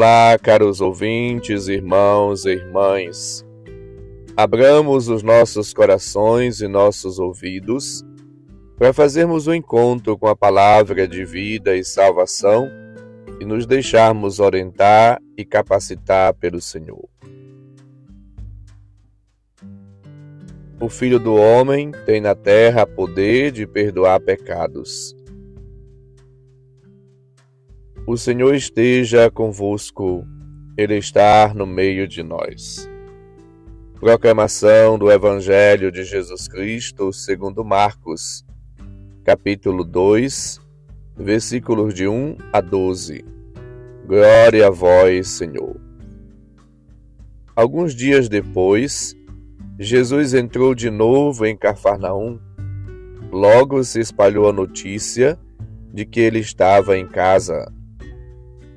Olá, caros ouvintes, irmãos e irmãs. Abramos os nossos corações e nossos ouvidos para fazermos o um encontro com a palavra de vida e salvação e nos deixarmos orientar e capacitar pelo Senhor. O Filho do Homem tem na terra poder de perdoar pecados. O Senhor esteja convosco, Ele está no meio de nós. Proclamação do Evangelho de Jesus Cristo segundo Marcos, capítulo 2, versículos de 1 a 12. Glória a vós, Senhor. Alguns dias depois, Jesus entrou de novo em Cafarnaum. Logo se espalhou a notícia de que ele estava em casa.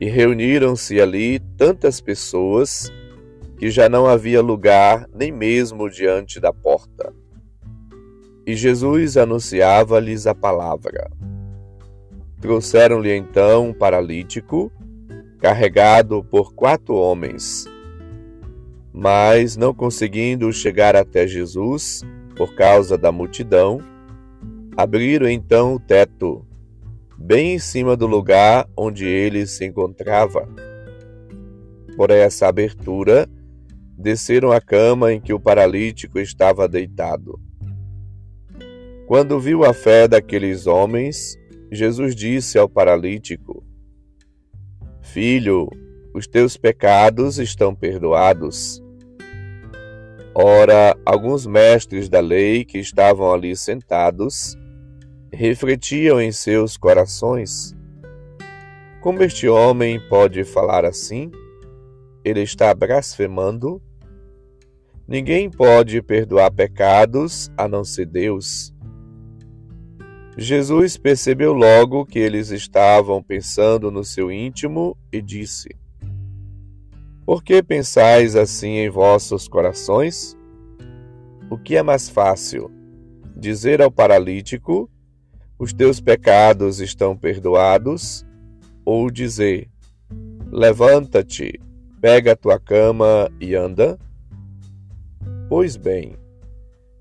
E reuniram-se ali tantas pessoas que já não havia lugar nem mesmo diante da porta. E Jesus anunciava-lhes a palavra. Trouxeram-lhe então um paralítico, carregado por quatro homens mas não conseguindo chegar até Jesus por causa da multidão, abriram então o teto, bem em cima do lugar onde ele se encontrava. Por essa abertura, desceram a cama em que o paralítico estava deitado. Quando viu a fé daqueles homens, Jesus disse ao paralítico: Filho, os teus pecados estão perdoados. Ora, alguns mestres da lei que estavam ali sentados refletiam em seus corações: Como este homem pode falar assim? Ele está blasfemando? Ninguém pode perdoar pecados a não ser Deus. Jesus percebeu logo que eles estavam pensando no seu íntimo e disse: por que pensais assim em vossos corações? O que é mais fácil? Dizer ao paralítico: Os teus pecados estão perdoados? Ou dizer: Levanta-te, pega a tua cama e anda? Pois bem,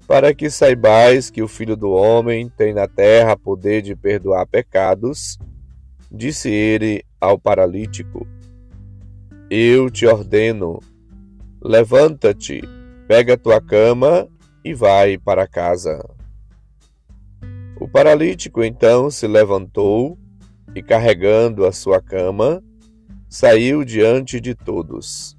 para que saibais que o Filho do Homem tem na terra poder de perdoar pecados, disse ele ao paralítico: eu te ordeno: levanta-te, pega tua cama e vai para casa. O paralítico então se levantou e, carregando a sua cama, saiu diante de todos.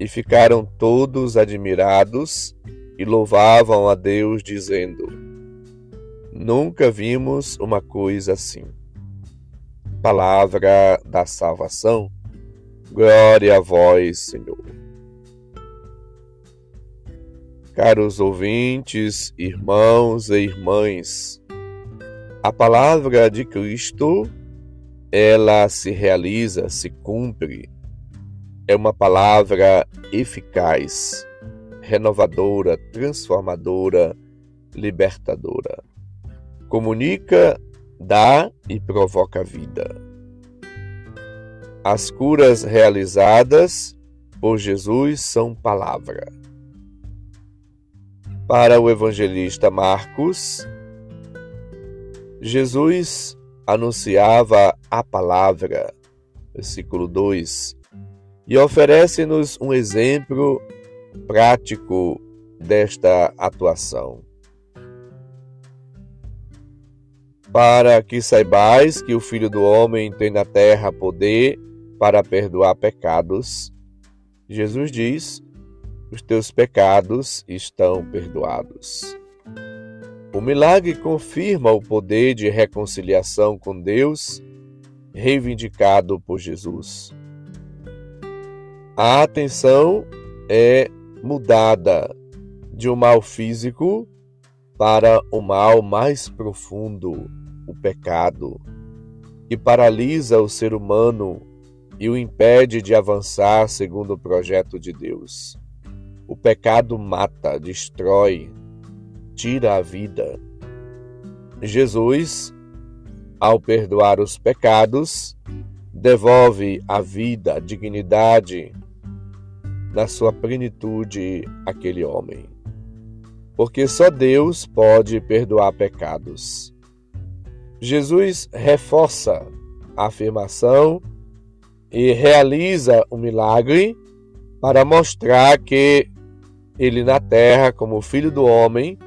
E ficaram todos admirados e louvavam a Deus, dizendo: Nunca vimos uma coisa assim. Palavra da salvação. Glória a vós, Senhor. Caros ouvintes, irmãos e irmãs, a palavra de Cristo, ela se realiza, se cumpre. É uma palavra eficaz, renovadora, transformadora, libertadora. Comunica, dá e provoca vida. As curas realizadas por Jesus são palavra. Para o evangelista Marcos, Jesus anunciava a palavra, versículo 2, e oferece-nos um exemplo prático desta atuação. Para que saibais que o Filho do Homem tem na terra poder para perdoar pecados, Jesus diz: os teus pecados estão perdoados. O milagre confirma o poder de reconciliação com Deus reivindicado por Jesus. A atenção é mudada de um mal físico para o mal mais profundo, o pecado, que paralisa o ser humano e o impede de avançar segundo o projeto de Deus. O pecado mata, destrói, tira a vida. Jesus, ao perdoar os pecados, devolve a vida, a dignidade, na sua plenitude aquele homem. Porque só Deus pode perdoar pecados. Jesus reforça a afirmação e realiza o milagre para mostrar que ele na terra, como filho do homem,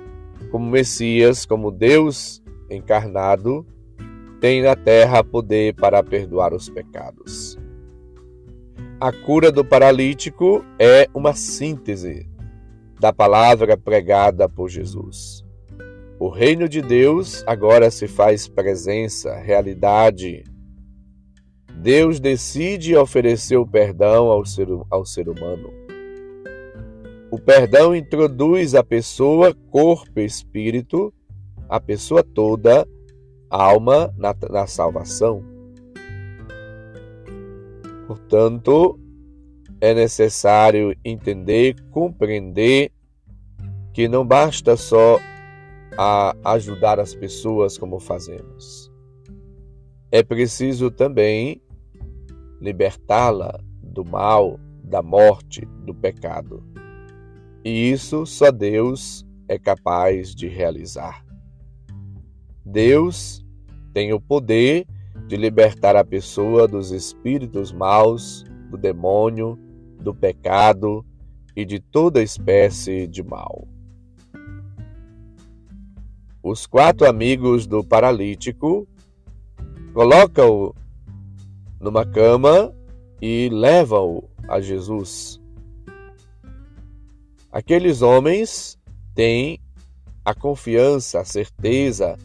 como Messias, como Deus encarnado, tem na terra poder para perdoar os pecados. A cura do paralítico é uma síntese da palavra pregada por Jesus. O reino de Deus agora se faz presença, realidade. Deus decide oferecer o perdão ao ser, ao ser humano. O perdão introduz a pessoa, corpo e espírito, a pessoa toda, alma, na, na salvação. Portanto, é necessário entender, compreender que não basta só a ajudar as pessoas como fazemos. É preciso também libertá-la do mal, da morte, do pecado. E isso só Deus é capaz de realizar. Deus tem o poder de libertar a pessoa dos espíritos maus, do demônio, do pecado e de toda espécie de mal. Os quatro amigos do paralítico colocam-o numa cama e levam-o a Jesus. Aqueles homens têm a confiança, a certeza,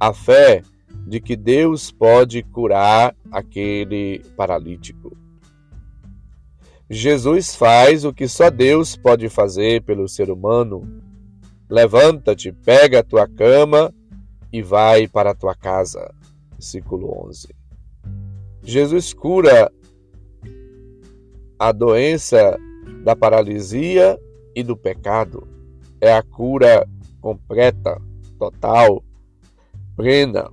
a fé de que Deus pode curar aquele paralítico. Jesus faz o que só Deus pode fazer pelo ser humano. Levanta-te, pega a tua cama e vai para a tua casa. Versículo 11. Jesus cura a doença da paralisia e do pecado. É a cura completa, total, plena.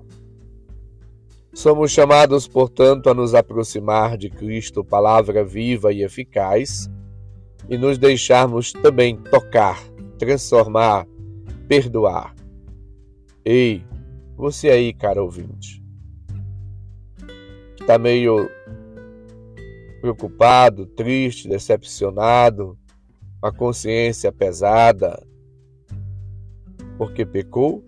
Somos chamados, portanto, a nos aproximar de Cristo, palavra viva e eficaz, e nos deixarmos também tocar, transformar, perdoar. Ei, você aí, cara ouvinte, está meio preocupado, triste, decepcionado, a consciência pesada, porque pecou?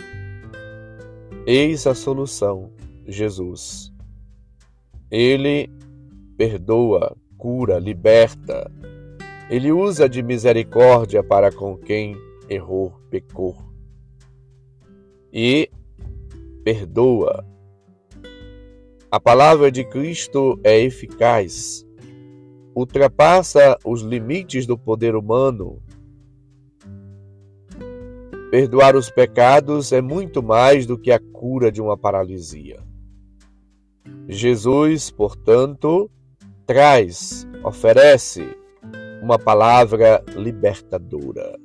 Eis a solução Jesus. Ele perdoa, cura, liberta. Ele usa de misericórdia para com quem errou, pecou. E perdoa. A palavra de Cristo é eficaz, ultrapassa os limites do poder humano. Perdoar os pecados é muito mais do que a cura de uma paralisia. Jesus, portanto, traz, oferece uma palavra libertadora,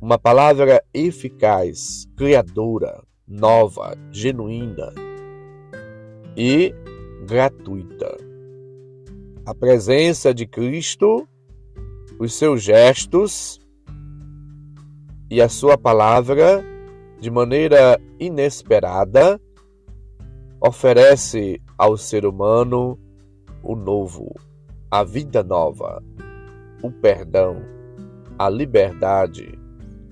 uma palavra eficaz, criadora, nova, genuína e gratuita. A presença de Cristo, os seus gestos e a sua palavra, de maneira inesperada, oferece ao ser humano o novo, a vida nova, o perdão, a liberdade,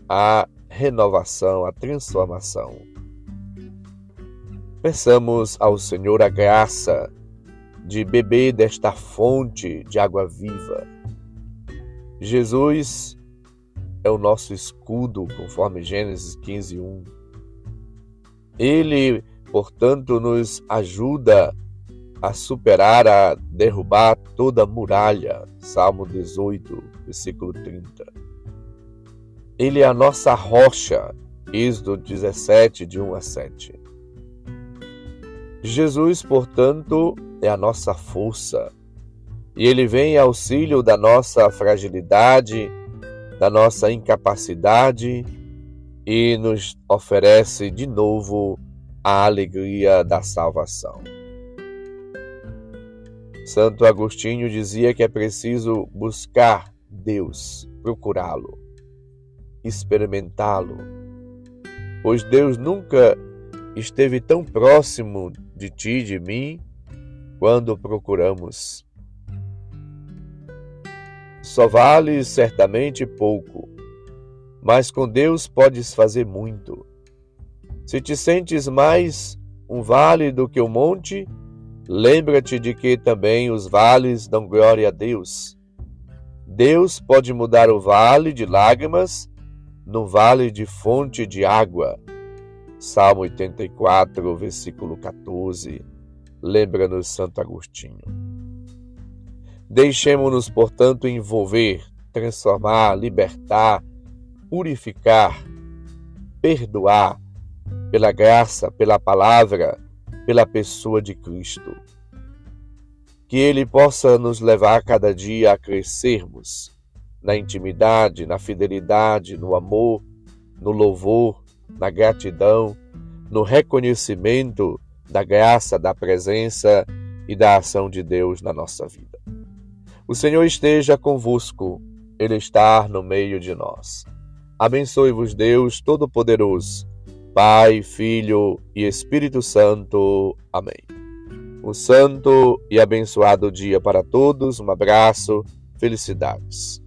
a renovação, a transformação. Peçamos ao Senhor a graça de beber desta fonte de água viva. Jesus é o nosso escudo, conforme Gênesis 15, 1. Ele portanto, nos ajuda a superar, a derrubar toda muralha. Salmo 18, versículo 30. Ele é a nossa rocha. Êxodo 17, de 1 a 7. Jesus, portanto, é a nossa força. E ele vem em auxílio da nossa fragilidade, da nossa incapacidade e nos oferece de novo a alegria da salvação. Santo Agostinho dizia que é preciso buscar Deus, procurá-lo, experimentá-lo, pois Deus nunca esteve tão próximo de ti e de mim quando procuramos. Só vale certamente pouco, mas com Deus podes fazer muito. Se te sentes mais um vale do que um monte, lembra-te de que também os vales dão glória a Deus. Deus pode mudar o vale de lágrimas no vale de fonte de água. Salmo 84, versículo 14. Lembra-nos Santo Agostinho. Deixemos-nos, portanto, envolver, transformar, libertar, purificar, perdoar pela graça, pela palavra, pela pessoa de Cristo. Que Ele possa nos levar cada dia a crescermos na intimidade, na fidelidade, no amor, no louvor, na gratidão, no reconhecimento da graça, da presença e da ação de Deus na nossa vida. O Senhor esteja convosco, Ele está no meio de nós. Abençoe-vos, Deus Todo-Poderoso, Pai, Filho e Espírito Santo. Amém. Um santo e abençoado dia para todos, um abraço, felicidades.